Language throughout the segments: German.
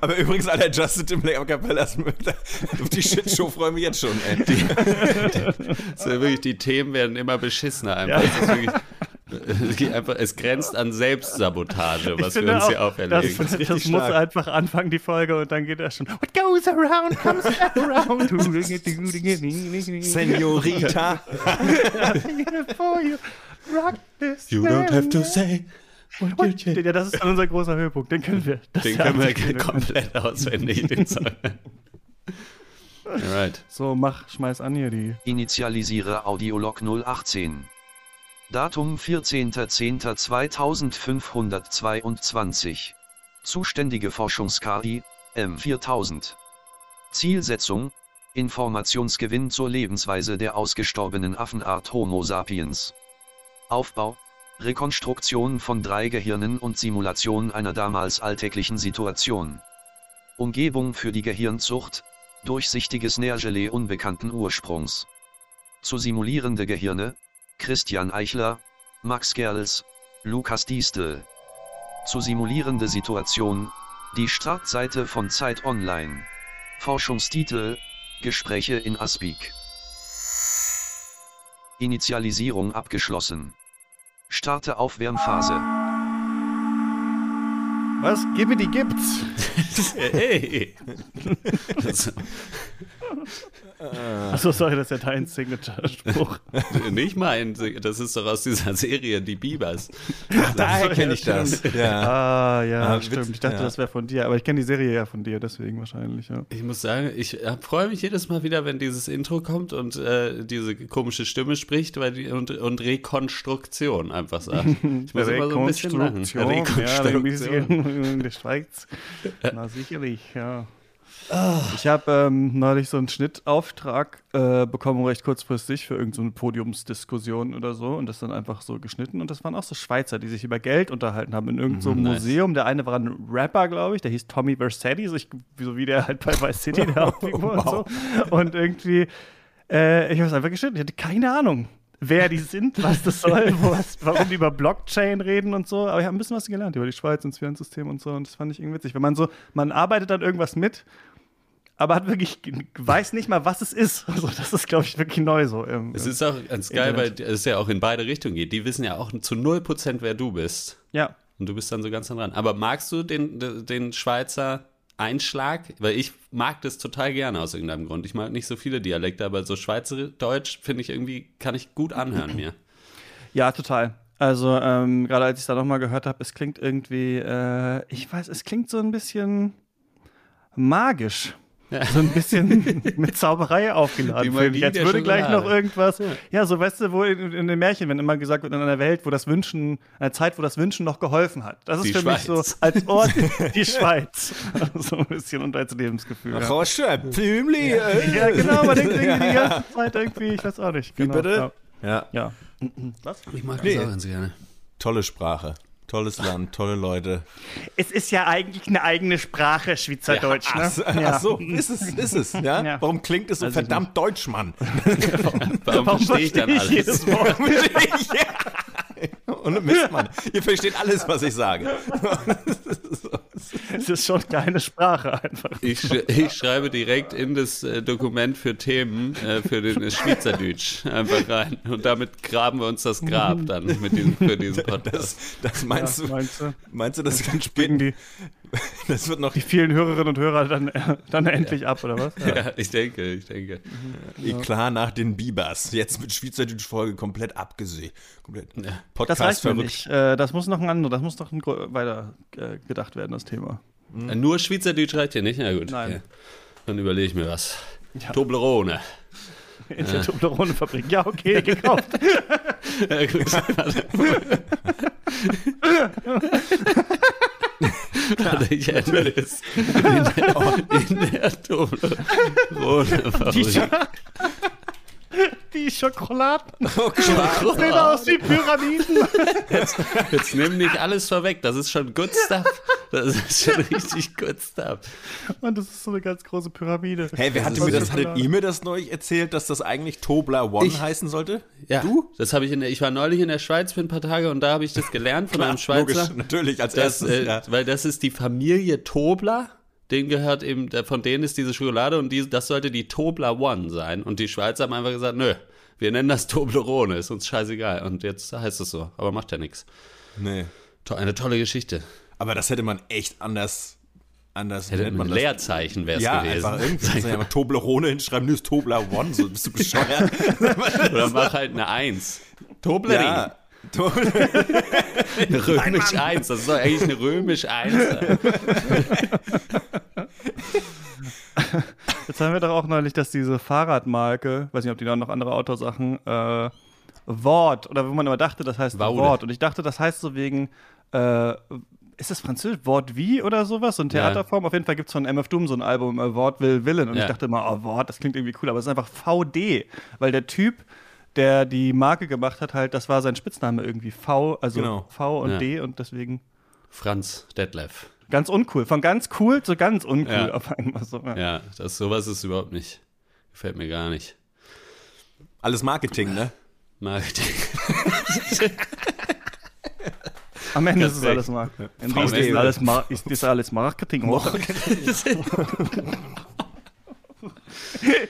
Aber übrigens, Alter, Justin Timberlake am Capellas, auf die Shitshow freue ich mich jetzt schon, ey. Die, so wirklich, die Themen werden immer beschissener einfach. Ja. Es, wirklich, es, einfach, es grenzt an Selbstsabotage, was wir uns auch, hier auferlegen. Das, das, das muss einfach anfangen, die Folge, und dann geht er schon. What goes around comes around. Senorita. you don't have to say. Ja, das ist unser großer Höhepunkt. Den können wir. Den können wir komplett auswendig, den Song. Alright. So, mach, schmeiß an hier die. Initialisiere Audiolog 018. Datum 14.10.2522. Zuständige Forschungs-KI, M4000. Zielsetzung, Informationsgewinn zur Lebensweise der ausgestorbenen Affenart Homo sapiens. Aufbau, Rekonstruktion von drei Gehirnen und Simulation einer damals alltäglichen Situation. Umgebung für die Gehirnzucht, durchsichtiges Nährgelee unbekannten Ursprungs. Zu simulierende Gehirne, Christian Eichler, Max Gerls, Lukas Diestel. Zu simulierende Situation, die Startseite von Zeit Online. Forschungstitel, Gespräche in Aspik. Initialisierung abgeschlossen. Starte Aufwärmphase. Was? Gib mir die gibt's. hey. Achso, sorry, das ist ja dein Signature-Spruch. Nicht mein, das ist doch aus dieser Serie, die Biebers. Daher kenne ich das. Ja. Ah, ja, ah, stimmt. Ich dachte, ja. das wäre von dir, aber ich kenne die Serie ja von dir, deswegen wahrscheinlich, ja. Ich muss sagen, ich freue mich jedes Mal wieder, wenn dieses Intro kommt und äh, diese komische Stimme spricht weil die, und, und Rekonstruktion einfach sagt. Ich muss immer so ein bisschen lachen. Rekonstruktion. Ja, in der Schweiz. Na, sicherlich, ja. Oh. Ich habe ähm, neulich so einen Schnittauftrag äh, bekommen, recht kurzfristig, für irgendeine so Podiumsdiskussion oder so. Und das dann einfach so geschnitten. Und das waren auch so Schweizer, die sich über Geld unterhalten haben in irgendeinem so mhm, Museum. Der eine war ein Rapper, glaube ich, der hieß Tommy Versetti, so, ich, so wie der halt bei Vice City, der Hauptfigur wow. und so. Und irgendwie, äh, ich habe es einfach geschnitten. Ich hatte keine Ahnung wer die sind, was das soll, was, warum die über Blockchain reden und so. Aber ich habe ein bisschen was gelernt über die Schweiz und das Finanzsystem und so. Und das fand ich irgendwie witzig. Wenn man so, man arbeitet dann irgendwas mit aber hat wirklich, weiß nicht mal, was es ist. Also das ist, glaube ich, wirklich neu so. Im, es ist auch ganz geil, Internet. weil es ja auch in beide Richtungen geht. Die wissen ja auch zu 0%, wer du bist. Ja. Und du bist dann so ganz dran. Aber magst du den, den Schweizer Einschlag? Weil ich mag das total gerne aus irgendeinem Grund. Ich mag nicht so viele Dialekte, aber so Schweizerdeutsch finde ich irgendwie, kann ich gut anhören mir. Ja, total. Also ähm, gerade als ich es da nochmal gehört habe, es klingt irgendwie, äh, ich weiß, es klingt so ein bisschen magisch. Ja. So ein bisschen mit Zauberei aufgeladen. Magie, Als würde gleich noch irgendwas. Ja. ja. so weißt du, wo in, in, den Märchen, wenn immer gesagt wird, in einer Welt, wo das Wünschen, einer Zeit, wo das Wünschen noch geholfen hat. Das ist die für Schweiz. mich so als Ort die Schweiz. so ein bisschen und als Lebensgefühl. Ach, ja. schön, Blümli. Ja. ja, genau, man denkt irgendwie die ganze Zeit irgendwie, ich weiß auch nicht. Genau. Wie bitte? Ja. ja. Was? Ich mag das nee. auch ganz gerne. Tolle Sprache. Tolles Land, tolle Leute. Es ist ja eigentlich eine eigene Sprache, Schweizerdeutsch. Ja, ach, ne? ach so, ist es, ist es. Ja? ja. Warum klingt es so also verdammt deutsch, Mann? warum, warum, warum verstehe ich dann alles? Jedes Wort? Und Mist, Mann. Ihr versteht alles, was ich sage. Es ist schon keine Sprache einfach. Ich, sch ich schreibe direkt in das äh, Dokument für Themen äh, für den äh, Schweizerdeutsch einfach rein. Und damit graben wir uns das Grab dann mit diesem, für diesen Podcast. Das, das meinst, ja, du, meinst du? Meinst du, das dann springen die, das wird noch die vielen Hörerinnen und Hörer dann, dann endlich ab, oder was? Ja. ja, ich denke, ich denke. Mhm. Klar nach den Bibers. Jetzt mit Schweizerdeutsch-Folge komplett abgesehen. Komplett Podcast das reicht verrückt. Nicht. Äh, das muss noch ein anderes, das muss noch ein, weiter äh, gedacht werden, das Thema. Mhm. Nur Schweizerdeutsch reicht hier nicht? Na gut. Nein. Okay. Dann überlege ich mir was. Ja. Toblerone. In der Toblerone-Fabrik. Ja, okay, gekauft. ja, gut. Ändere es. In der, in der Toblerone-Fabrik. Die Schokoladen. Oh, Sehen aus wie Pyramiden. Jetzt, jetzt nimm nicht alles vorweg. Das ist schon good stuff. Das ist schon richtig good stuff. Und das ist so eine ganz große Pyramide. Hey, wer hatte mir das, hattet ihr mir das neulich erzählt, dass das eigentlich Tobler One ich, heißen sollte? Ja. Du? Das habe ich in der, ich war neulich in der Schweiz für ein paar Tage und da habe ich das gelernt von Klar, einem Schweizer. Logisch, natürlich, als das, erstes. Äh, ja. Weil das ist die Familie Tobler denen gehört eben, von denen ist diese Schokolade und die, das sollte die Tobler One sein. Und die Schweizer haben einfach gesagt, nö, wir nennen das Toblerone, ist uns scheißegal. Und jetzt heißt es so, aber macht ja nichts. Nee. Eine tolle Geschichte. Aber das hätte man echt anders anders Hätte nennt ein man das. Leerzeichen wäre es Ja, gewesen. einfach irgendwie. Ja mal Toblerone hinschreiben, nee, ist Tobler One, so bist du bescheuert. Oder mach halt eine Eins. Toblerone. ja. To- Eine römisch 1. Das soll eigentlich eine römisch 1 sein. Jetzt haben wir doch auch neulich, dass diese Fahrradmarke, weiß nicht, ob die da noch andere Autosachen, äh, Wort, oder wo man immer dachte, das heißt. Wort. Und ich dachte, das heißt so wegen, äh, ist das französisch? Wort wie oder sowas? So eine Ja. Theaterform? Auf jeden Fall gibt es von MF Doom so ein Album, äh, Wort will Willen. Und Ja. ich dachte immer, oh, Wort, das klingt irgendwie cool, aber es ist einfach VD, weil der Typ, der die Marke gemacht hat, halt, das war sein Spitzname irgendwie V, also Genau. V und Ja. D und deswegen Franz Detlef. ganz uncool. Von ganz cool zu ganz uncool Ja. auf einmal so. Ja. Ja, das, sowas ist überhaupt nicht. Gefällt mir gar nicht. Alles Marketing, ne? Marketing. Am Ende ist es alles Marketing. Ende ist alles, Mar ist das alles Marketing. oder?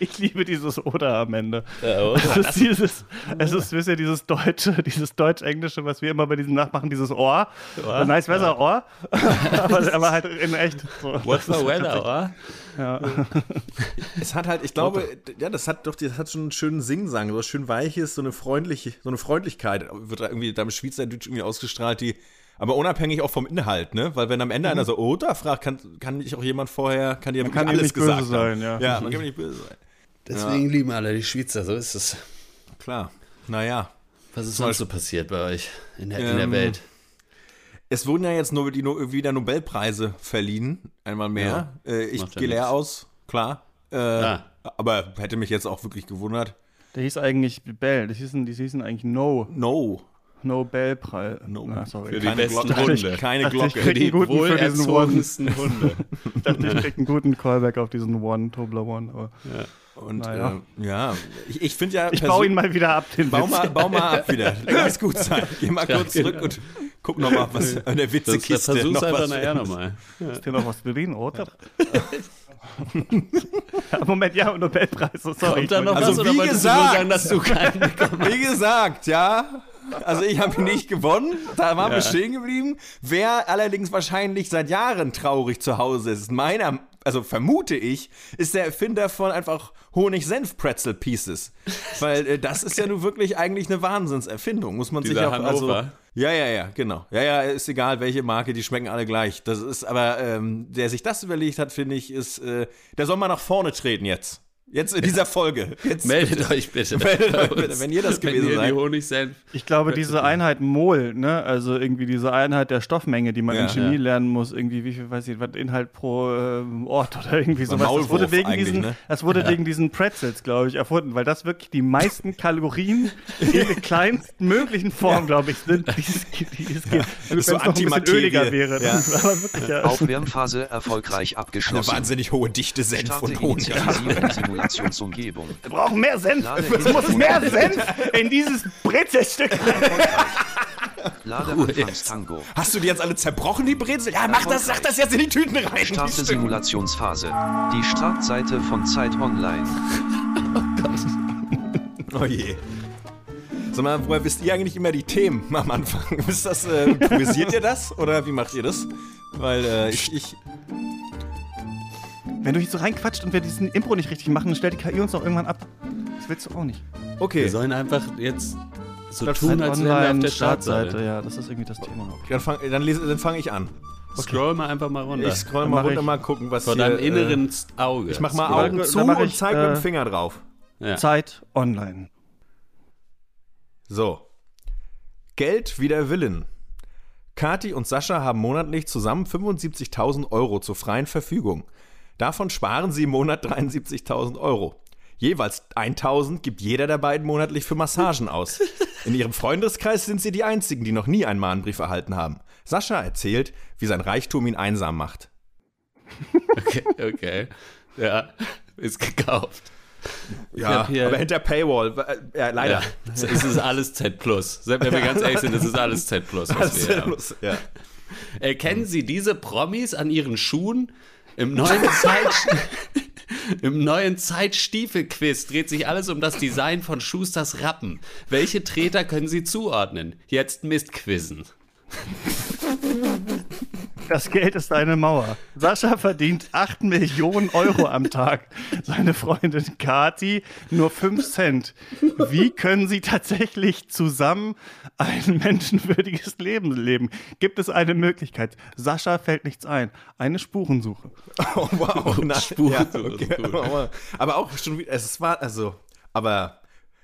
Ich liebe dieses Oder am Ende. Es ist dieses, es ist, wisst ihr, dieses Deutsche, dieses Deutsch-Englische, was wir immer bei diesem Nachmachen, dieses Ohr. Ohr? Nice besser Ohr. aber, aber halt in echt. So. What's the weather, oder? Ja. Es hat halt, ich glaube, ja, das hat doch, das hat schon einen schönen Singsang, so was schön weiches, so eine freundliche, so eine Freundlichkeit wird da irgendwie da im Schweizerdeutsch irgendwie ausgestrahlt, die, aber unabhängig auch vom Inhalt, ne? Weil wenn am Ende einer so Oder fragt, kann, kann nicht auch jemand vorher, kann dir Mhm. kann alles nicht böse gesagt sein, haben. ja. Ja, man kann nicht böse sein. Deswegen lieben alle die Schweizer, so ist es. Klar. Naja. Was ist sonst so passiert bei euch in der, in der Ähm, Welt? Es wurden ja jetzt nur die, no- wieder Nobelpreise verliehen, einmal mehr. Äh, ich ja gehe leer aus, klar. Äh, Ah. Aber hätte mich jetzt auch wirklich gewundert. Der hieß eigentlich Bell. Die hießen, die hießen eigentlich No. No. Nobelpreis. No. Na, sorry. Für die Keine besten Glocke. Hunde. Keine Dachte ich, Glocke. krieg- Die guten für diesen wohlerzogensten Hunde. Ich dachte, ich krieg einen guten Callback auf diesen One, Tobler One. Aber Und Naja. äh, ja, ich, ich finde ja. ich baue ihn mal wieder ab, den Bau Witz. mal, bau mal ab wieder. Lass gut sein. Geh mal kurz genau. zurück und guck noch mal, was an der Witzekiste versuch's noch einfach was nachher ist. nochmal. Ist dir noch was drin, oder? Ja, Moment, ja, Nobelpreis, so sorry. Kommt da noch Also was oder wie wolltest du nur gesagt. sagen, dass du keinen Wie gesagt, ja. Also ich habe ihn nicht gewonnen, da waren wir stehen geblieben. Wer allerdings wahrscheinlich seit Jahren traurig zu Hause ist, meiner, also vermute ich, ist der Erfinder von einfach Honig-Senf-Pretzel-Pieces. Weil äh, das ist ja nun wirklich eigentlich eine Wahnsinnserfindung, muss man sich Dieser auch also Hannover. Ja, ja, ja, genau. Ja, ja, ist egal, welche Marke, die schmecken alle gleich. Das ist aber, ähm, der sich das überlegt hat, finde ich, ist, äh, der soll mal nach vorne treten jetzt. Jetzt in dieser Folge. Jetzt Meldet euch bitte. Meldet euch bitte, wenn ihr das gewesen seid. die Honigsenf. Ich glaube, diese Einheit Mol, ne, also irgendwie diese Einheit der Stoffmenge, die man Ja. in Chemie Ja. lernen muss, irgendwie, wie viel, weiß ich, was Inhalt pro ähm, Ort oder irgendwie sowas. Das wurde wegen diesen, ne? das wurde wegen diesen Pretzels, glaube ich, erfunden, weil das wirklich die meisten Kalorien in der kleinstmöglichen Form, glaube ich, sind, die es gibt. Wenn es so noch ein bisschen Antimaterie. öliger wäre. Ja. Aber wirklich, ja. Aufwärmphase erfolgreich eine abgeschlossen. wahnsinnig hohe Dichte Senf Starte und Honig. Simulationsumgebung. Wir brauchen mehr Senf. Es muss mehr Senf in dieses Brezelstück. Lade Anfangstango. Hast du die jetzt alle zerbrochen, die Brezel? Ja, mach das, sag das jetzt in die Tüten rein. Starte. Simulationsphase. Die Startseite von Zeit Online. Oh je. Sag mal, woher wisst ihr eigentlich immer die Themen am Anfang? Ist das, äh, improvisiert ihr das? Oder wie macht ihr das? Weil äh, ich, ich, Wenn du hier so reinquatscht und wir diesen Impro nicht richtig machen, dann stellt die KI uns auch irgendwann ab. Das willst du auch nicht. Wir okay, sollen einfach jetzt so Zeit tun, als wären wir auf der Startseite. Ja, das ist irgendwie das Thema. dann fange dann lese- dann fang ich an. Scroll mal einfach mal runter. Ich scroll mal runter, ich mal gucken, was Vor hier... deinem äh, inneren Auge. Ich mach mal. Augen zu mach und ich, zeig mit äh, dem Finger drauf. Ja. Zeit online. So. Geld wie der Willen. Kati und Sascha haben monatlich zusammen 75.000 Euro zur freien Verfügung. Davon sparen sie im Monat 73.000 Euro. Jeweils 1.000 gibt jeder der beiden monatlich für Massagen aus. In ihrem Freundeskreis sind sie die einzigen, die noch nie einen Mahnbrief erhalten haben. Sascha erzählt, wie sein Reichtum ihn einsam macht. Okay, okay. Ja, ist gekauft. Ja, aber hinter Paywall, äh, ja, leider. Ja, es ist alles Z Plus. Wenn wir ganz ehrlich sind, es ist alles Z Plus, was wir haben. ja. Erkennen Sie diese Promis an ihren Schuhen? Im neuen Zeit. Im neuen Zeitstiefel-Quiz dreht sich alles um das Design von Schusters Rappen. Welche Treter können Sie zuordnen? Jetzt Mistquizzen. Das Geld ist eine Mauer. Sascha verdient 8 Millionen Euro am Tag. Seine Freundin Kati nur 5 Cent. Wie können sie tatsächlich zusammen ein menschenwürdiges Leben leben? Gibt es eine Möglichkeit? Sascha fällt nichts ein. Eine Spurensuche. Oh, wow. Na, Spurensuche. Ja, okay. Aber auch schon wieder, es war, also, aber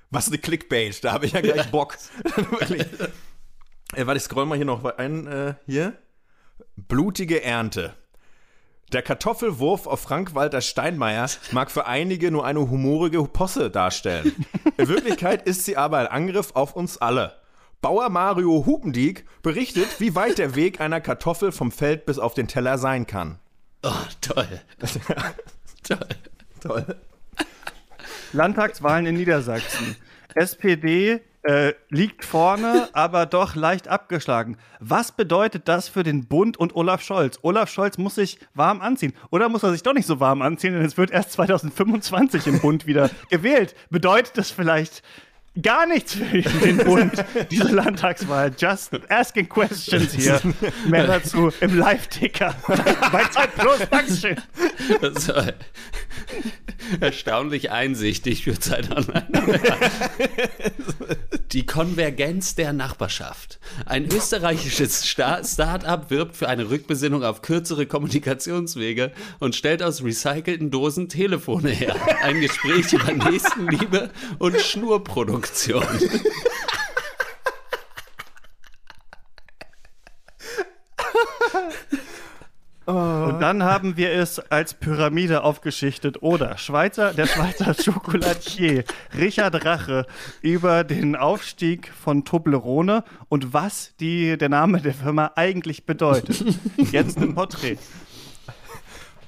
was eine Clickbait, da habe ich ja gleich Bock. äh, warte, ich scroll mal hier noch ein, äh, hier. Blutige Ernte. Der Kartoffelwurf auf Frank-Walter Steinmeier mag für einige nur eine humorige Posse darstellen. In Wirklichkeit ist sie aber ein Angriff auf uns alle. Bauer Mario Hupendiek berichtet, wie weit der Weg einer Kartoffel vom Feld bis auf den Teller sein kann. Oh, toll. toll. Toll. Landtagswahlen in Niedersachsen. SPD äh, liegt vorne, aber doch leicht abgeschlagen. Was bedeutet das für den Bund und Olaf Scholz? Olaf Scholz muss sich warm anziehen. Oder muss er sich doch nicht so warm anziehen, denn es wird erst 2025 im Bund wieder gewählt. Bedeutet das vielleicht gar nichts für den Bund, diese Landtagswahl. Just asking questions hier. Mehr dazu im Live-Ticker. Bei Zeit Plus, Dankeschön. Das war erstaunlich einsichtig für Zeit Online. Die Konvergenz der Nachbarschaft. Ein österreichisches Start-up wirbt für eine Rückbesinnung auf kürzere Kommunikationswege und stellt aus recycelten Dosen Telefone her. Ein Gespräch über Nächstenliebe und Schnurprodukte. Und dann haben wir es als Pyramide aufgeschichtet. Oder Schweizer, der Schweizer Chocolatier Richard Rache über den Aufstieg von Toblerone und was die, der Name der Firma eigentlich bedeutet. Jetzt ein Porträt.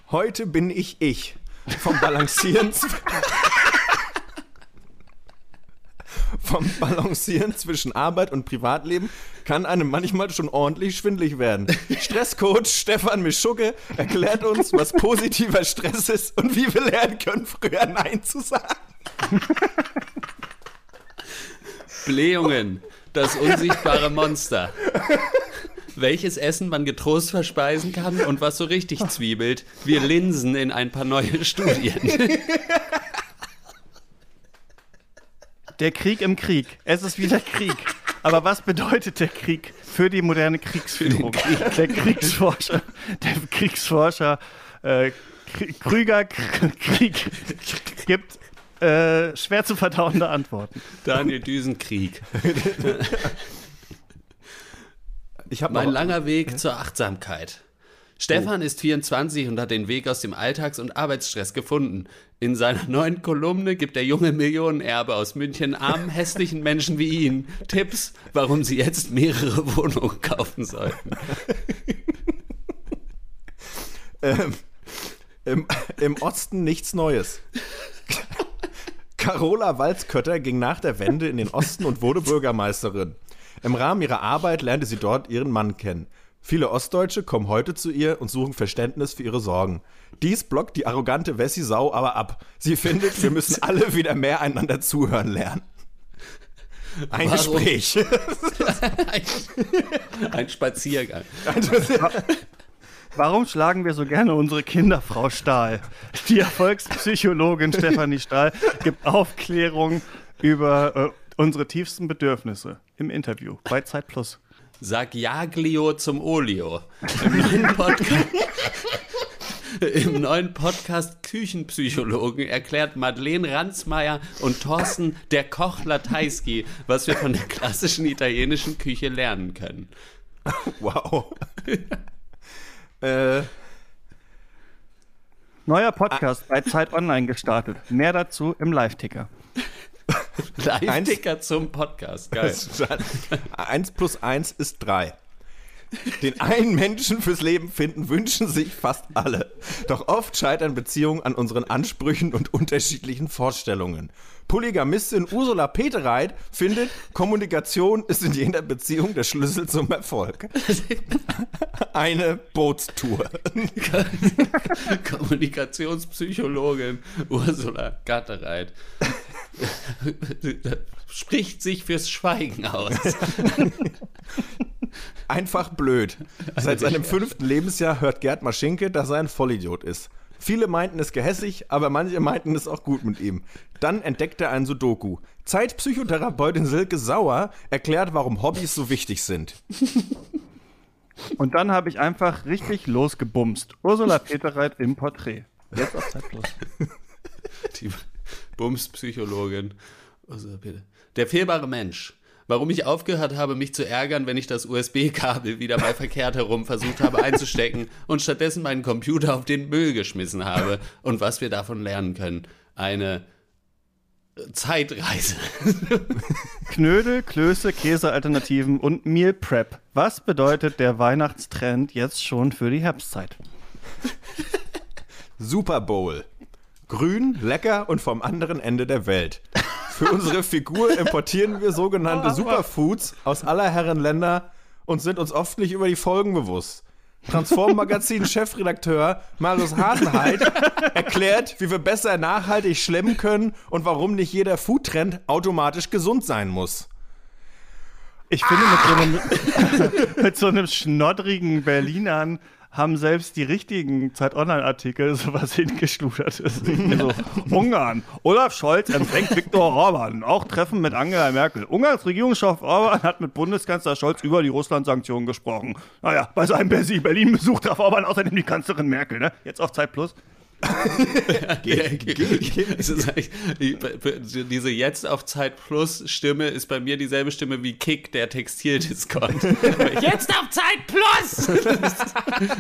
Heute bin ich ich. Vom Balancieren. vom Balancieren zwischen Arbeit und Privatleben kann einem manchmal schon ordentlich schwindlig werden. Stresscoach Stefan Mischucke erklärt uns, was positiver Stress ist und wie wir lernen können, früher Nein zu sagen. Blähungen, das unsichtbare Monster. Welches Essen man getrost verspeisen kann und was so richtig zwiebelt. Wir linsen in ein paar neue Studien. Der Krieg im Krieg. Es ist wieder Krieg. Aber was bedeutet der Krieg für die moderne Kriegsführung? Krieg. Der Kriegsforscher, der Kriegsforscher äh, Krüger Krieg gibt äh, schwer zu verdauende Antworten. Daniel Düsenkrieg. Ich mein langer Weg zur Achtsamkeit. Stefan ist 24 und hat den Weg aus dem Alltags- und Arbeitsstress gefunden. In seiner neuen Kolumne gibt der junge Millionenerbe aus München armen, hässlichen Menschen wie ihn Tipps, warum sie jetzt mehrere Wohnungen kaufen sollten. ähm, im, Im Osten nichts Neues. Carola Walzkötter ging nach der Wende in den Osten und wurde Bürgermeisterin. Im Rahmen ihrer Arbeit lernte sie dort ihren Mann kennen. Viele Ostdeutsche kommen heute zu ihr und suchen Verständnis für ihre Sorgen. Dies blockt die arrogante Wessi-Sau aber ab. Sie findet, wir müssen alle wieder mehr einander zuhören lernen. Ein Warum? Gespräch. ein, ein Spaziergang. Warum schlagen wir so gerne unsere Kinder, Frau Stahl? Die Erfolgspsychologin Stefanie Stahl gibt Aufklärung über äh, unsere tiefsten Bedürfnisse im Interview bei Zeit Plus. Sag Jaglio zum Olio. Im neuen Podcast. Im neuen Podcast Küchenpsychologen erklärt Madeleine Ransmeier und Thorsten der Koch Lateiski, was wir von der klassischen italienischen Küche lernen können. Wow. äh. Neuer Podcast ah. bei Zeit Online gestartet. Mehr dazu im Live-Ticker. Live-Ticker zum Podcast. Geil. eins plus eins ist drei. Den einen Menschen fürs Leben finden wünschen sich fast alle. Doch oft scheitern Beziehungen an unseren Ansprüchen und unterschiedlichen Vorstellungen. Polygamistin Ursula Petereit findet, Kommunikation ist in jeder Beziehung der Schlüssel zum Erfolg. Eine Bootstour. Kommunikationspsychologin Ursula Gattereit spricht sich fürs Schweigen aus. Einfach blöd. Seit seinem fünften Lebensjahr hört Gerd Maschinke, dass er ein Vollidiot ist. Viele meinten es gehässig, aber manche meinten es auch gut mit ihm. Dann entdeckt er ein Sudoku. Zeitpsychotherapeutin Silke Sauer erklärt, warum Hobbys so wichtig sind. Und dann habe ich einfach richtig losgebumst. Ursula Peterreit im Porträt. Jetzt auf Zeit Plus. Die Bumspsychologin. Ursula Peter. Der fehlbare Mensch. Warum ich aufgehört habe, mich zu ärgern, wenn ich das USB-Kabel wieder mal verkehrt herum versucht habe einzustecken und stattdessen meinen Computer auf den Müll geschmissen habe und was wir davon lernen können. Eine Zeitreise. Knödel, Klöße, Käsealternativen und Meal Prep. Was bedeutet der Weihnachtstrend jetzt schon für die Herbstzeit? Super Bowl. Grün, lecker und vom anderen Ende der Welt. Für unsere Figur importieren wir sogenannte Superfoods aus aller Herren Länder und sind uns oft nicht über die Folgen bewusst. Transform-Magazin-Chefredakteur Marius Hasenheit erklärt, wie wir besser nachhaltig schlemmen können und warum nicht jeder Foodtrend automatisch gesund sein muss. Ich finde, mit so einem, mit so einem schnoddrigen Berlinern haben selbst die richtigen Zeit-Online-Artikel sowas hingeschludert. Also, Ungarn. Olaf Scholz empfängt Viktor Orban. Auch Treffen mit Angela Merkel. Ungarns Regierungschef Orban hat mit Bundeskanzler Scholz über die Russland-Sanktionen gesprochen. Naja, bei seinem Berlin-Besuch traf Orban außerdem die Kanzlerin Merkel. Ne? Jetzt auf Zeit Plus. Diese jetzt auf Zeit Plus Stimme ist bei mir dieselbe Stimme wie Kick, der Textildiscount. jetzt auf Zeit Plus!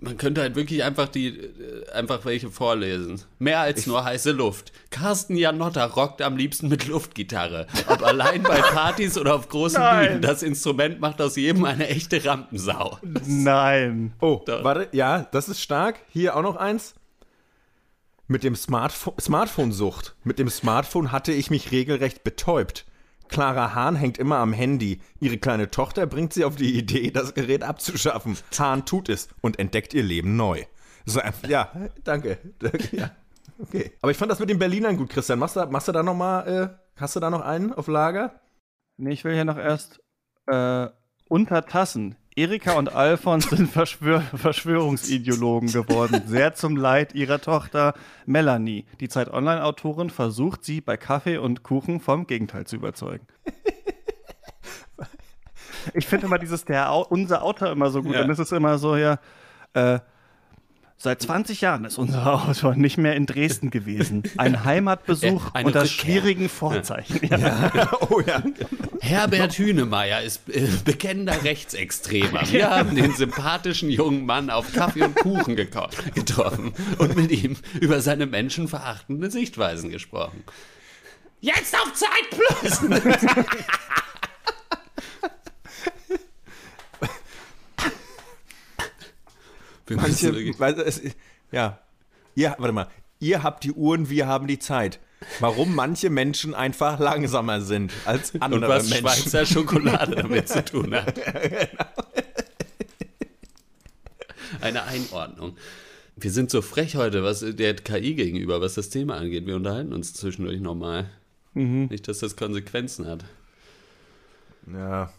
Man könnte halt wirklich einfach die einfach welche vorlesen. Mehr als nur heiße Luft. Carsten Janotta rockt am liebsten mit Luftgitarre. Ob allein bei Partys oder auf großen Nein. Bühnen. Das Instrument macht aus jedem eine echte Rampensau. Nein. Oh, Doch. warte, ja, das ist stark. Hier auch noch eins. Mit dem Smartphone, Smartphone-Sucht. Mit dem Smartphone hatte ich mich regelrecht betäubt. Clara Hahn hängt immer am Handy. Ihre kleine Tochter bringt sie auf die Idee, das Gerät abzuschaffen. Hahn tut es und entdeckt ihr Leben neu. So, ja, danke. Ja, okay. Aber ich fand das mit den Berlinern gut, Christian. Machst du, machst du da noch mal, äh, hast du da noch einen auf Lager? Nee, ich will ja noch erst äh, unter Tassen. Erika und Alfons sind Verschwör Verschwörungsideologen geworden, sehr zum Leid ihrer Tochter Melanie. Die Zeit Online-Autorin versucht sie bei Kaffee und Kuchen vom Gegenteil zu überzeugen. Ich finde immer dieses, der, unser Autor immer so gut. Ja. Und es ist immer so, ja, äh, Seit 20 Jahren ist unser Autor nicht mehr in Dresden gewesen. Ein Heimatbesuch Eine unter Rückkehr. schwierigen Vorzeichen. Ja. Ja. Oh, ja. Herbert Hünemeyer ist äh, bekennender Rechtsextremer. Wir haben den sympathischen jungen Mann auf Kaffee und Kuchen getroffen und mit ihm über seine menschenverachtende Sichtweisen gesprochen. Jetzt auf Zeit Plus! Manche, weil es, ja, ihr, warte mal, ihr habt die Uhren, wir haben die Zeit. Warum manche Menschen einfach langsamer sind als andere Und was Menschen. Schweizer Schokolade damit zu tun hat. genau. Eine Einordnung. Wir sind so frech heute, was der KI gegenüber, was das Thema angeht. Wir unterhalten uns zwischendurch nochmal. Mhm. Nicht, dass das Konsequenzen hat. Ja,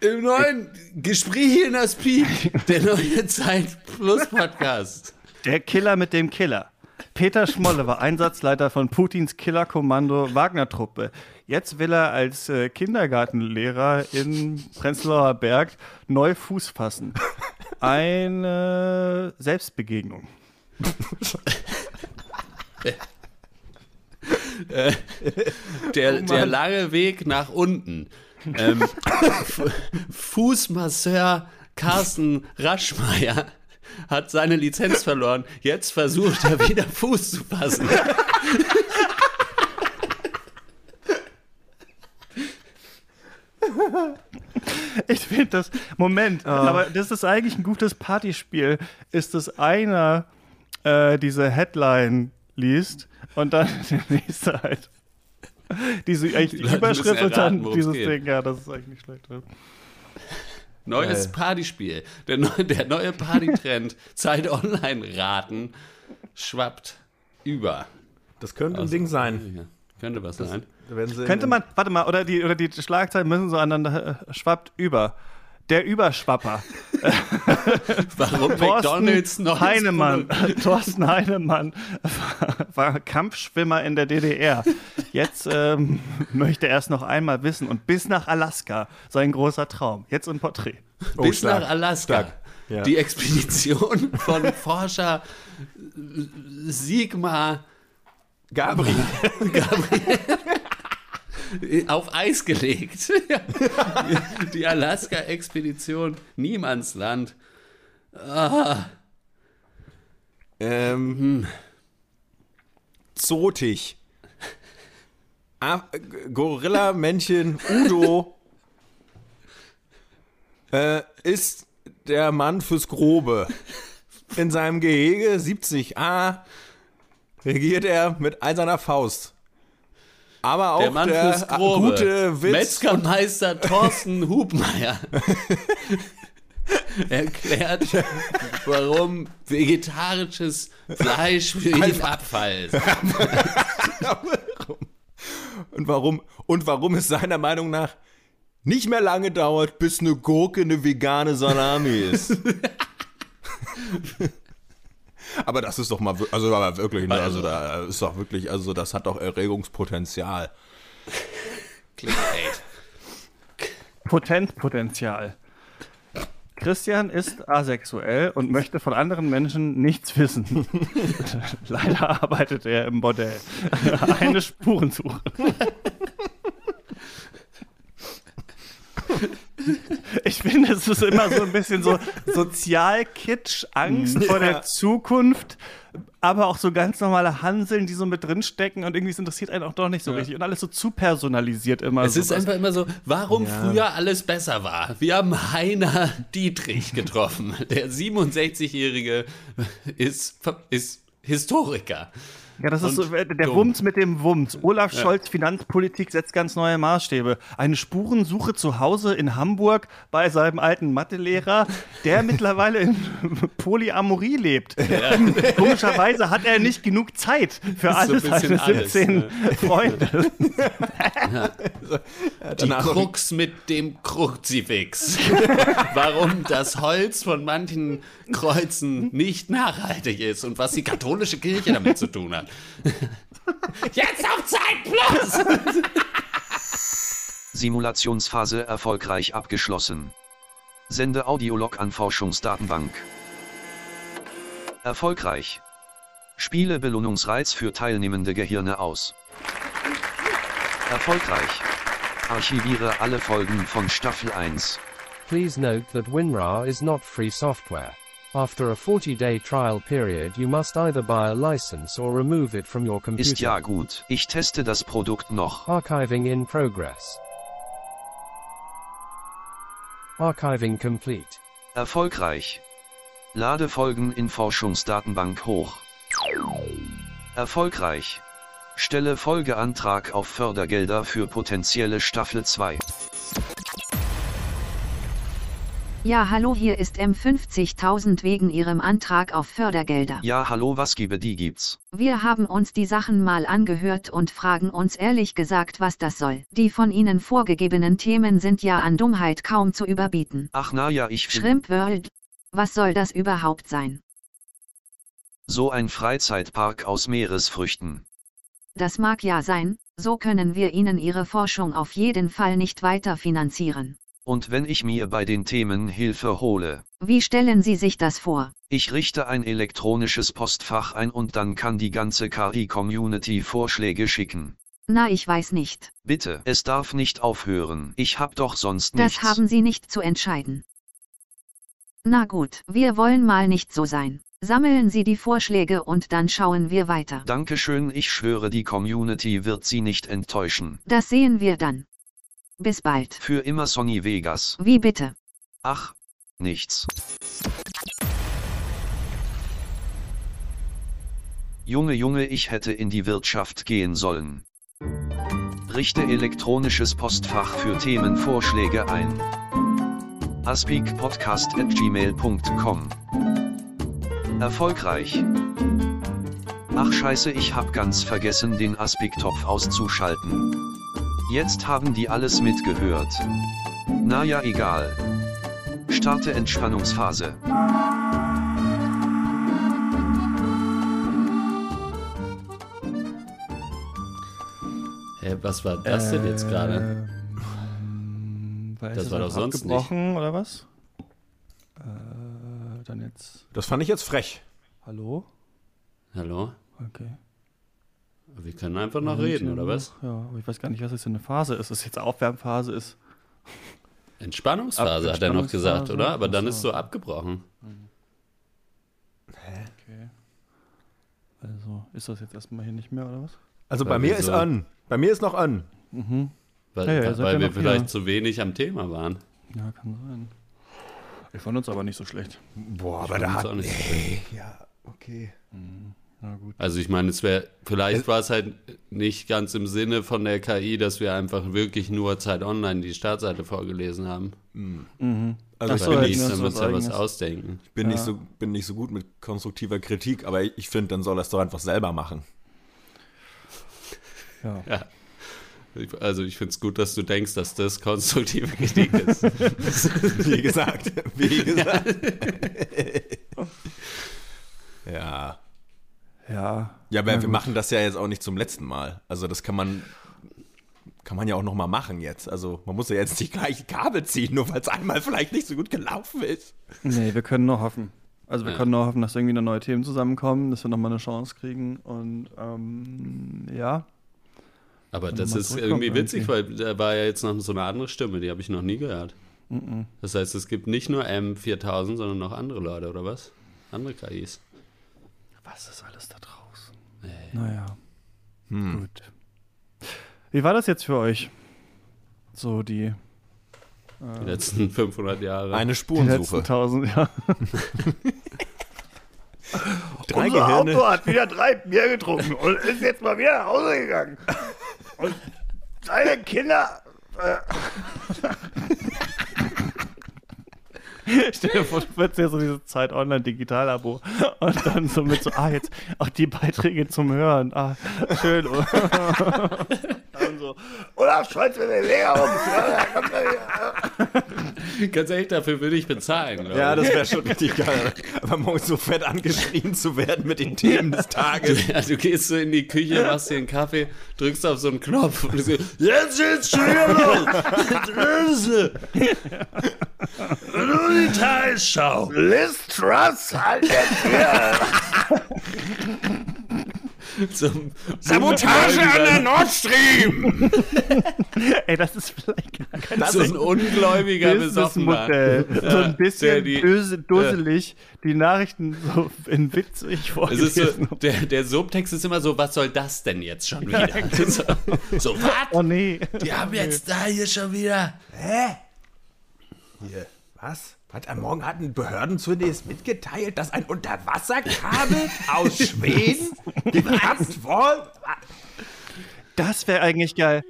im neuen Gespräch in das Piep, der neue Zeit Plus Podcast. Der Killer mit dem Killer. Peter Schmolle war Einsatzleiter von Putins Killerkommando Wagner-Truppe. Jetzt will er als äh, Kindergartenlehrer in Prenzlauer Berg neu Fuß fassen. Eine Selbstbegegnung. Äh, der, der lange Weg nach unten ähm, Fußmasseur Carsten Raschmeier hat seine Lizenz verloren. Jetzt versucht er wieder Fuß zu fassen. Ich finde das, Moment, oh. aber das ist eigentlich ein gutes Partyspiel, ist dass einer äh, diese Headline liest und dann der nächste halt diese eigentlich die Überschrift und dann dieses Ding, ja, das ist eigentlich nicht schlecht. Neues Geil. Partyspiel. Der, neue, der neue Partytrend, Zeit Online-Raten, schwappt über. Das könnte also, ein Ding sein. Ja, könnte was das, sein. Könnte man, warte mal, oder die, oder die Schlagzeilen müssen so aneinander, äh, schwappt über. Der Überschwapper. Warum McDonalds noch Heinemann, Thorsten Heinemann war, war, Kampfschwimmer in der DDR. Jetzt ähm, möchte er es noch einmal wissen und bis nach Alaska, sein großer Traum. Jetzt ein Porträt. Oh, bis stark, nach Alaska. Ja. Die Expedition von Forscher Sigmar Gabriel. Gabriel auf Eis gelegt. Die Alaska-Expedition, Niemandsland. Ah. Ähm, hm. Zotig. Gorilla-Männchen Udo äh, ist der Mann fürs Grobe. In seinem Gehege 70a regiert er mit eiserner Faust. Aber auch der, Mann der fürs Grobe. gute Witz. Metzgermeister Thorsten Hubmeier erklärt, warum vegetarisches Fleisch für ihn Abfall ist. und warum, und warum es seiner Meinung nach nicht mehr lange dauert, bis eine Gurke eine vegane Salami ist. Aber das ist doch mal, also aber wirklich, ne, also da ist doch wirklich, also das hat doch Erregungspotenzial. Clickbait. Potenzpotenzial. Christian ist asexuell und möchte von anderen Menschen nichts wissen. Leider arbeitet er im Bordell. Eine Spurensuche. Ich finde, es ist immer so ein bisschen so Sozialkitsch, Angst ja. vor der Zukunft, aber auch so ganz normale Hanseln, die so mit drinstecken und irgendwie interessiert einen auch doch nicht so ja. richtig und alles so zu personalisiert immer. Es so ist einfach immer so, warum ja. früher alles besser war. Wir haben Heiner Dietrich getroffen. Der 67-Jährige ist, ist Historiker. Ja, das ist so, der dumm. Wumms mit dem Wumms. Olaf ja. Scholz Finanzpolitik setzt ganz neue Maßstäbe. Eine Spurensuche zu Hause in Hamburg bei seinem alten Mathelehrer, der mittlerweile in Polyamorie lebt. Ja. Komischerweise hat er nicht genug Zeit für alles so seine 17 alles, Freunde. Ja. Die Krux mit dem Kruzifix. Warum das Holz von manchen Kreuzen nicht nachhaltig ist und was die katholische Kirche damit zu tun hat. Jetzt auf Zeit Plus! Simulationsphase erfolgreich abgeschlossen. Sende Audiolog an Forschungsdatenbank. Erfolgreich. Spiele Belohnungsreiz für teilnehmende Gehirne aus. Erfolgreich. Archiviere alle Folgen von Staffel 1. Please note that WinRAR is not free software. After a 40-day trial period you must either buy a license or remove it from your computer. Ist ja gut. Ich teste das Produkt noch. Archiving in progress. Archiving complete. Erfolgreich. Lade Folgen in Forschungsdatenbank hoch. Erfolgreich. Stelle Folgeantrag auf Fördergelder für potenzielle Staffel 2. Ja, hallo, hier ist M50000 wegen Ihrem Antrag auf Fördergelder. Ja, hallo, was gebe die gibt's? Wir haben uns die Sachen mal angehört und fragen uns ehrlich gesagt, was das soll. Die von Ihnen vorgegebenen Themen sind ja an Dummheit kaum zu überbieten. Ach na ja, ich Shrimp World. Was soll das überhaupt sein? So ein Freizeitpark aus Meeresfrüchten. Das mag ja sein, so können wir Ihnen Ihre Forschung auf jeden Fall nicht weiter finanzieren. Und wenn ich mir bei den Themen Hilfe hole? Wie stellen Sie sich das vor? Ich richte ein elektronisches Postfach ein und dann kann die ganze KI-Community Vorschläge schicken. Na, ich weiß nicht. Bitte, es darf nicht aufhören. Ich hab doch sonst nichts. Das haben Sie nicht zu entscheiden. Na gut, wir wollen mal nicht so sein. Sammeln Sie die Vorschläge und dann schauen wir weiter. Dankeschön, ich schwöre, die Community wird Sie nicht enttäuschen. Das sehen wir dann. Bis bald. Für immer Sony Vegas. Wie bitte? Ach, nichts. Junge Junge, ich hätte in die Wirtschaft gehen sollen. Richte elektronisches Postfach für Themenvorschläge ein. aspikpodcast@gmail.com. Erfolgreich. Ach scheiße, ich hab ganz vergessen, den Aspik-Topf auszuschalten. Jetzt haben die alles mitgehört. Naja, egal. Starte Entspannungsphase. Hä, was war das denn jetzt gerade? Ähm, Das war doch sonst abgebrochen, oder was? Äh, dann jetzt. Das fand ich jetzt frech. Hallo? Hallo? Okay. Wir können einfach noch reden, oder was? Ja, aber ich weiß gar nicht, was das für eine Phase ist. Ist das jetzt Aufwärmphase ist? Entspannungsphase Ab- hat er noch gesagt, oder? Aber dann ist so. so abgebrochen. Okay. Also, ist das jetzt erstmal hier nicht mehr, oder was? Also Weil bei mir ist so- an. Bei mir ist noch an. Weil, Ja, ja, weil, wir noch hier. vielleicht zu wenig am Thema waren. Ja, kann sein. Wir fanden uns aber nicht so schlecht. Boah, aber fand da hat. auch nicht so Nee, ja, okay. Gut. Also ich meine, es wäre, vielleicht war es halt nicht ganz im Sinne von der KI, dass wir einfach wirklich nur Zeit Online die Startseite vorgelesen haben. Also Ach ich so, bin, nicht, uns wir uns was ja was Eigenes. ausdenken. bin, nicht Ja. so, bin nicht so gut mit konstruktiver Kritik, aber ich finde, dann soll er es doch einfach selber machen. Ja. Ja. Ich- Also ich finde es gut, dass du denkst, dass das konstruktive Kritik ist. Wie gesagt, wie gesagt. ja. Ja. Ja, aber Na wir gut. machen das ja jetzt auch nicht zum letzten Mal. Also das kann man kann man ja auch noch mal machen jetzt. Also man muss ja jetzt nicht gleich Kabel ziehen, nur weil es einmal vielleicht nicht so gut gelaufen ist. Nee, wir können nur hoffen. Also wir Ja. können nur hoffen, dass irgendwie noch neue Themen zusammenkommen, dass wir nochmal eine Chance kriegen. Und ähm, ja. Aber das ist irgendwie witzig, weil da war ja jetzt noch so eine andere Stimme, die habe ich noch nie gehört. Das heißt, es gibt nicht nur M4000, sondern noch andere Leute, oder was? Andere KIs. Was ist alles da draußen? Ey. Naja. Hm. Gut. Wie war das jetzt für euch? So die, Die letzten 500 Jahre. Eine die letzten Spurensuche. tausend, ja. Drei Gehirne. hat wieder drei Bier getrunken und ist jetzt mal wieder nach Hause gegangen. Und seine Kinder. Äh Stell dir vor, du würdest ja so diese Zeit online Digital-Abo und dann so mit so, ah, jetzt auch die Beiträge zum Hören. Ah, schön. und so, Olaf Scholz mit dem er wieder. Ganz ehrlich, dafür würde ich bezahlen. Ja, ich. das wäre schon richtig geil. Aber morgens so fett angeschrien zu werden mit den Themen des Tages. Ja, du gehst so in die Küche, machst dir einen Kaffee, drückst auf so einen Knopf und du so, jetzt geht's schon wieder los. Nur die Tagesschau. Liz Truss wieder. Zum Sabotage an der Nord Stream! Ey, das ist vielleicht gar kein so ein ungläubiger Besoffener. Businessmodell. so ein der bisschen die- böse, dusselig, die Nachrichten so in witzig Es ist vorgelesen. so, der, der Subtext ist immer so, was soll das denn jetzt schon wieder? So, so was? oh nee. Die haben jetzt da hier schon wieder. Hier, was? Was? Am Morgen hatten Behörden zunächst mitgeteilt, dass ein Unterwasserkabel aus Schweden gekappt worden. Das wäre eigentlich geil.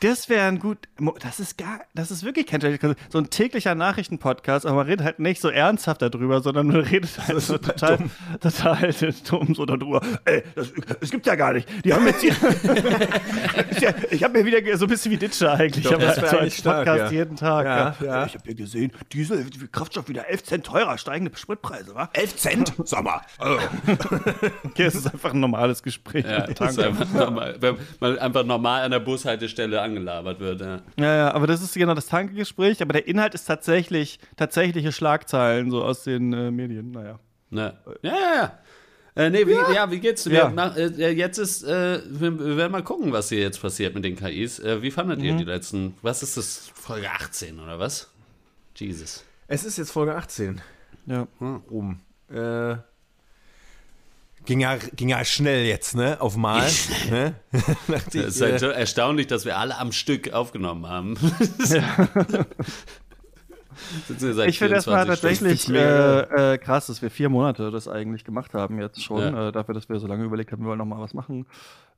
Das wäre ein gut. Das ist gar. Das ist wirklich kein. So ein täglicher Nachrichtenpodcast, aber man redet halt nicht so ernsthaft darüber, sondern man redet halt so total, total dumm so darüber. Ey, das, das gibt's ja gar nicht. Die haben jetzt hier. Ich habe mir wieder so ein bisschen wie Ditscher eigentlich. Doch, aber das halt so eigentlich als stark, Podcast ja. jeden Tag. Ja, Ja, ja. Ich habe ja gesehen, Diesel, Kraftstoff wieder 11 Cent teurer, steigende Spritpreise, wa? 11 Cent? Sag mal. Also, Okay, es ist einfach ein normales Gespräch. Ja, das ist einfach normal, wenn man einfach normal an der Bushaltestelle angelabert wird. Ja. Ja, ja, aber das ist genau das Tankegespräch, aber der Inhalt ist tatsächlich tatsächliche Schlagzeilen so aus den äh, Medien. Naja. Ne. Ja, ja, ja. Äh, nee, wie, ja. wie geht's? Wir Ja. mach, äh, jetzt ist, äh, wir, wir werden mal gucken, was hier jetzt passiert mit den KIs. Äh, wie fandet ihr die letzten, was ist das, Folge 18 oder was? Jesus. es ist jetzt Folge 18. Ja. Rum. Äh, Ging ja, ging ja schnell jetzt, ne? Auf Mal. ne? Es ist halt so erstaunlich, dass wir alle am Stück aufgenommen haben. ich finde das mal tatsächlich äh, äh, krass, dass wir vier Monate das eigentlich gemacht haben jetzt schon. Ja. Äh, dafür, dass wir so lange überlegt haben, wir wollen noch mal was machen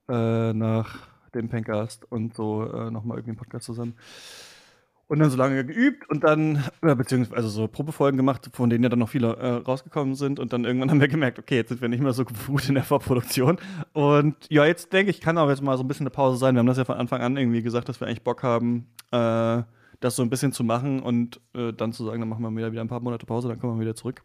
äh, nach dem Pencast und so äh, noch mal irgendwie einen Podcast zusammen. Und dann so lange geübt und dann, beziehungsweise also so Probefolgen gemacht, von denen ja dann noch viele äh, rausgekommen sind. Und dann irgendwann haben wir gemerkt, okay, jetzt sind wir nicht mehr so gut in der Vorproduktion. Und ja, jetzt denke ich, kann auch jetzt mal so ein bisschen eine Pause sein. Wir haben das ja von Anfang an irgendwie gesagt, dass wir eigentlich Bock haben, äh, das so ein bisschen zu machen und äh, dann zu sagen, dann machen wir wieder, wieder ein paar Monate Pause, dann kommen wir wieder zurück.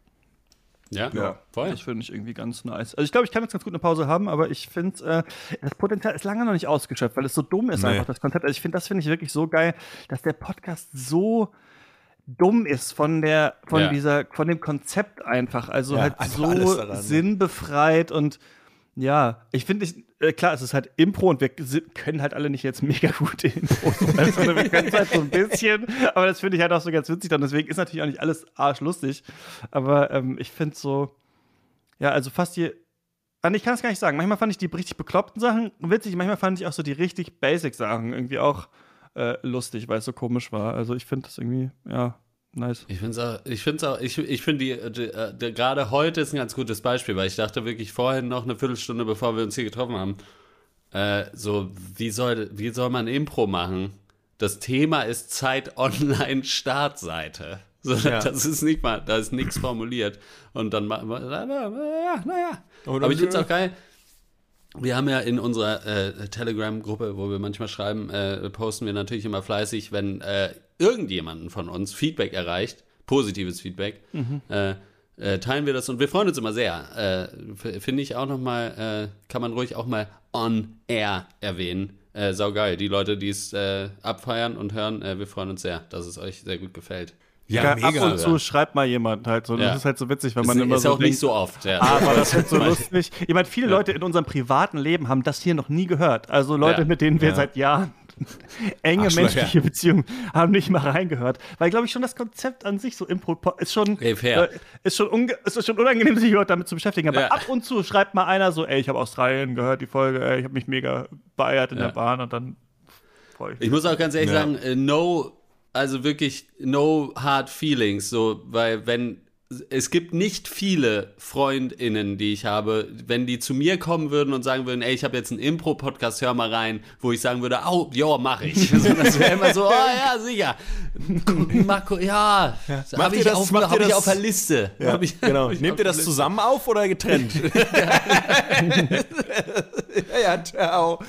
Ja, ja, voll. Das finde ich irgendwie ganz nice. Also ich glaube, ich kann jetzt ganz gut eine Pause haben, aber ich finde, äh, das Potenzial ist lange noch nicht ausgeschöpft, weil es so dumm ist nee. einfach, das Konzept. Also ich finde, das finde ich wirklich so geil, dass der Podcast so dumm ist von der, von ja. dieser, von dem Konzept einfach. Also ja, halt so daran, sinnbefreit und ja, ich finde, äh, klar, es ist halt Impro und wir können halt alle nicht jetzt mega gute Impro. also, wir können es halt so ein bisschen, aber das finde ich halt auch so ganz witzig. Dann deswegen ist natürlich auch nicht alles arschlustig. Aber ähm, ich finde so, ja, also fast die. Ich kann es gar nicht sagen. Manchmal fand ich die richtig bekloppten Sachen witzig, manchmal fand ich auch so die richtig basic Sachen irgendwie auch äh, lustig, weil es so komisch war. Also ich finde das irgendwie, ja, Nice. Ich finde auch, ich finde auch, ich, ich finde die, die, die, gerade heute ist ein ganz gutes Beispiel, weil ich dachte wirklich vorhin noch eine Viertelstunde, bevor wir uns hier getroffen haben, äh, so, wie soll, wie soll man Impro machen? Das Thema ist Zeit Online Startseite. So, ja. Das ist nicht mal, da ist nichts formuliert. Und dann machen wir, naja. Na Aber ich finde es auch geil. Wir haben ja in unserer äh, Telegram-Gruppe, wo wir manchmal schreiben, äh, posten wir natürlich immer fleißig, wenn äh, irgendjemanden von uns Feedback erreicht, positives Feedback, mhm. äh, äh, teilen wir das und wir freuen uns immer sehr. Äh, Finde ich auch nochmal, äh, kann man ruhig auch mal on air erwähnen. Äh, saugeil. Die Leute, die es abfeiern und hören, wir freuen uns sehr, dass es euch sehr gut gefällt. Ja, ja ab und zu schreibt mal jemand halt so. Ja. Das ist halt so witzig, wenn man ist, immer ist so. Ist auch denkt, nicht so oft, ja. Aber das ist halt so lustig. Ich meine, viele ja. Leute in unserem privaten Leben haben das hier noch nie gehört. Also Leute, mit denen wir seit Jahren enge menschliche Beziehungen haben nicht mal reingehört. Weil, glaube ich, schon das Konzept an sich so Impro ist schon, äh, ist, schon ist schon unangenehm, sich überhaupt damit zu beschäftigen. Aber ab und zu schreibt mal einer so, ey, ich habe Australien gehört, die Folge, ey, ich habe mich mega beeiert in der Bahn und dann freue ich mich. Ich muss auch ganz ehrlich sagen, äh, no also wirklich no hard feelings, so, weil wenn es gibt nicht viele FreundInnen, die ich habe, wenn die zu mir kommen würden und sagen würden, ey, ich habe jetzt einen Impro-Podcast, hör mal rein, wo ich sagen würde, oh, ja, mach ich. Also das wäre immer so, oh ja, sicher. Marco, ja, ja. habe ich, auf, hab ich auf der Liste. Ja, ich, genau. Nehmt ihr das zusammen auf oder getrennt? ja, ja, ciao.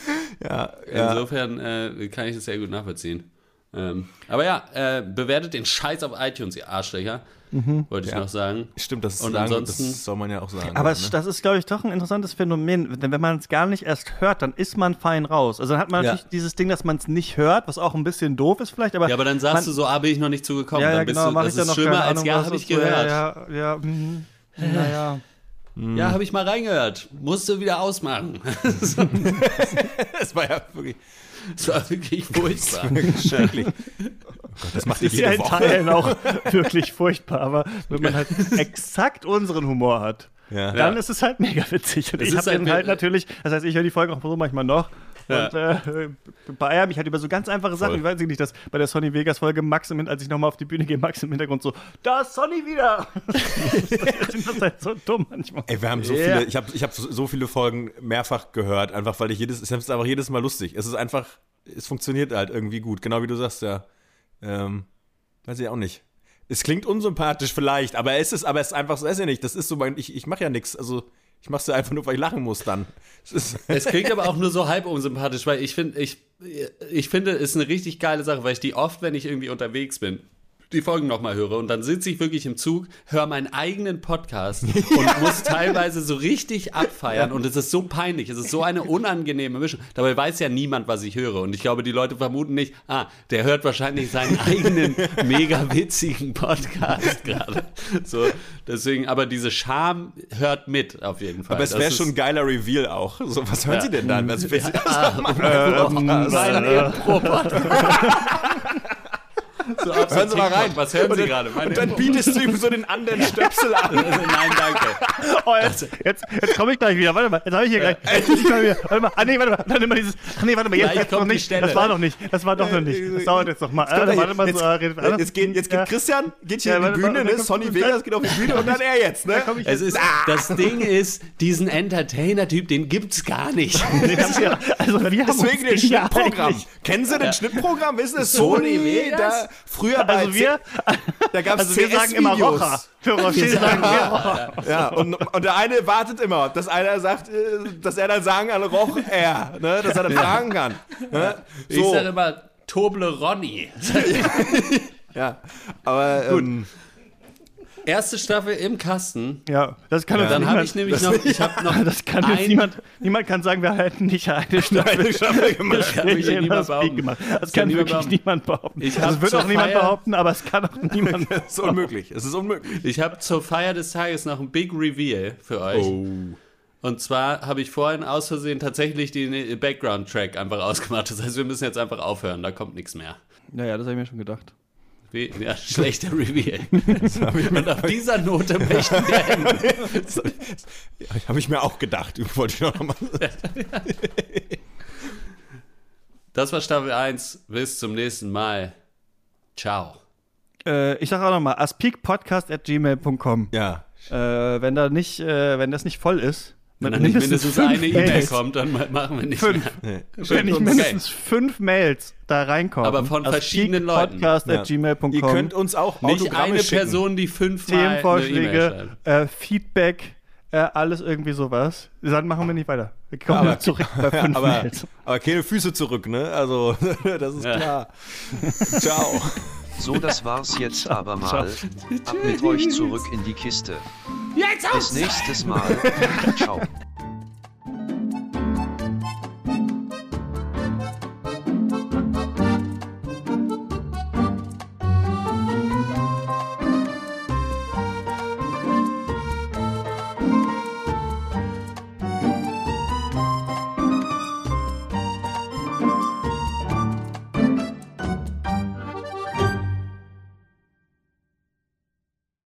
Ja, Insofern äh, kann ich das sehr gut nachvollziehen. Ähm, aber ja, äh, bewertet den Scheiß auf iTunes, ihr Arschlöcher. Mhm. Wollte ich ja. noch sagen. Stimmt, das, und sagen, ansonsten, das soll man ja auch sagen. Aber ne? das ist, glaube ich, doch ein interessantes Phänomen. Denn wenn man es gar nicht erst hört, dann ist man fein raus. Also dann hat man ja. natürlich dieses Ding, dass man es nicht hört, was auch ein bisschen doof ist vielleicht. Aber ja, aber dann sagst man, du so, ah, bin ich noch nicht zugekommen. Ja, ja, dann bist genau, du, das ist schlimmer als ja, habe ich gehört. Ja, ja, ja. Mhm. Naja. Ja, habe ich mal reingehört. Musst du wieder ausmachen. das war ja wirklich. Das war wirklich furchtbar. Schrecklich. Oh Gott, das macht das ist ja in Teilen auch wirklich furchtbar, aber wenn man halt exakt unseren Humor hat, ja. dann ja. ist es halt mega witzig. Und ich habe halt, halt natürlich, das heißt, ich höre die Folge auch so manchmal noch ja. Und äh, beeier mich halt über so ganz einfache Sachen. Voll. Ich weiß nicht, dass bei der Sonny Vegas Folge Max im als ich nochmal auf die Bühne gehe, Max im Hintergrund so, da ist Sonny wieder. das ist halt so dumm manchmal. Ey, wir haben so yeah. viele, ich habe ich hab so viele Folgen mehrfach gehört, einfach weil ich jedes, es ist einfach jedes Mal lustig. Es ist einfach, es funktioniert halt irgendwie gut, genau wie du sagst, ja. Ähm, weiß ich auch nicht. Es klingt unsympathisch vielleicht, aber es ist, aber es ist einfach so, weiß ich nicht, das ist so mein, ich, ich mache ja nichts, also ich mach's ja einfach nur, weil ich lachen muss dann. Es klingt aber auch nur so halb unsympathisch, weil ich finde, ich, ich finde, es ist eine richtig geile Sache, weil ich die oft, wenn ich irgendwie unterwegs bin, die Folgen nochmal höre und dann sitze ich wirklich im Zug, höre meinen eigenen Podcast und muss teilweise so richtig abfeiern und es ist so peinlich, es ist so eine unangenehme Mischung. Dabei weiß ja niemand, was ich höre und ich glaube, die Leute vermuten nicht, ah, der hört wahrscheinlich seinen eigenen mega witzigen Podcast gerade. So, deswegen, aber diese Scham hört mit auf jeden Fall. Aber es wäre schon ein geiler Reveal auch. So, was hören ja. Sie denn dann? Was, ja, ah, äh, mein Impro-Podcast. So hören Sie mal rein. Was hören Sie gerade? Und dann bietest du ihm so den anderen Stöpsel an. Nein, danke. Oh, jetzt jetzt, jetzt komme ich gleich wieder. Warte mal, jetzt habe ich hier gleich. Jetzt ich gleich wieder. Warte mal. Ah, nee, warte mal. Dann immer dieses. Ach nee, warte mal. Jetzt, Gleich jetzt noch nicht. Das war noch nicht. Das war doch noch nicht. Das dauert jetzt noch mal. Also, warte mal. jetzt, So, redet, jetzt, jetzt, geht, jetzt geht Ja. Christian, geht hier Ja, in die Bühne, ne? Sonny Vegas geht auf die Bühne und dann er jetzt, ne? ich Es ist, das Ding ist, diesen Entertainer-Typ, den gibt's gar nicht. Also wir haben Deswegen den Schnittprogramm. Kennen Sie das Schnittprogramm? Wissen Sie, Sony Sony, Vegas? Früher bei Also wir, da gab es also wir sagen immer Rocher. Für Rocher sagen wir Rocher. Ja, und, und der eine wartet immer, dass einer sagt, äh, dass er dann sagen kann, Roch er, ne, dass er dann fragen kann. Ne? Ich So, sage immer Toble Ronny. ja, aber ähm, Erste Staffel im Kasten. Ja, das kann uns Dann habe niemand, ich nämlich noch, ich habe noch das kann ein- niemand, niemand kann sagen, wir hätten nicht eine Staffel eine Staffel gemacht. kann mich Gespräche in niemand das behaupten. gemacht. Das, Das kann kann niemand wirklich behaupten. niemand behaupten. Ich das hab wird auch niemand Feier- behaupten, aber es kann auch niemand das ist unmöglich. Es ist unmöglich. Ich habe zur Feier des Tages noch ein Big Reveal für euch. Und zwar habe ich vorhin aus Versehen tatsächlich den Background-Track einfach ausgemacht. Das heißt, wir müssen jetzt einfach aufhören. Da kommt nichts mehr. Naja, das habe ich mir schon gedacht. Ja, schlechter Reveal. Und auf dieser Note möchten wir enden. Das habe ich mir auch gedacht. Wollte ich noch mal Das war Staffel 1. Bis zum nächsten Mal. Ciao. Äh, ich sage auch nochmal, aspikpodcast.gmail.com. Ja. Äh, wenn da nicht, äh, wenn das nicht voll ist, Wenn dann nicht mindestens eine E-Mail kommt, dann machen wir nicht Fünf. mehr. Wenn nicht Okay. mindestens fünf Mails da reinkommen. Aber von verschiedenen Leuten. Podcast.gmail.com. Ihr könnt uns auch Nicht Autogramme eine schicken. Person, die fünfmal eine Themenvorschläge, schreibt. äh, Feedback, äh, alles irgendwie sowas. Dann machen wir nicht weiter. Wir kommen Aber- zurück bei fünf aber, Mails. aber keine Füße zurück, ne? Also, das ist Ja. klar. Ciao. So, das war's jetzt aber mal. Ab mit euch zurück in die Kiste. Jetzt Bis nächstes Mal. Ciao.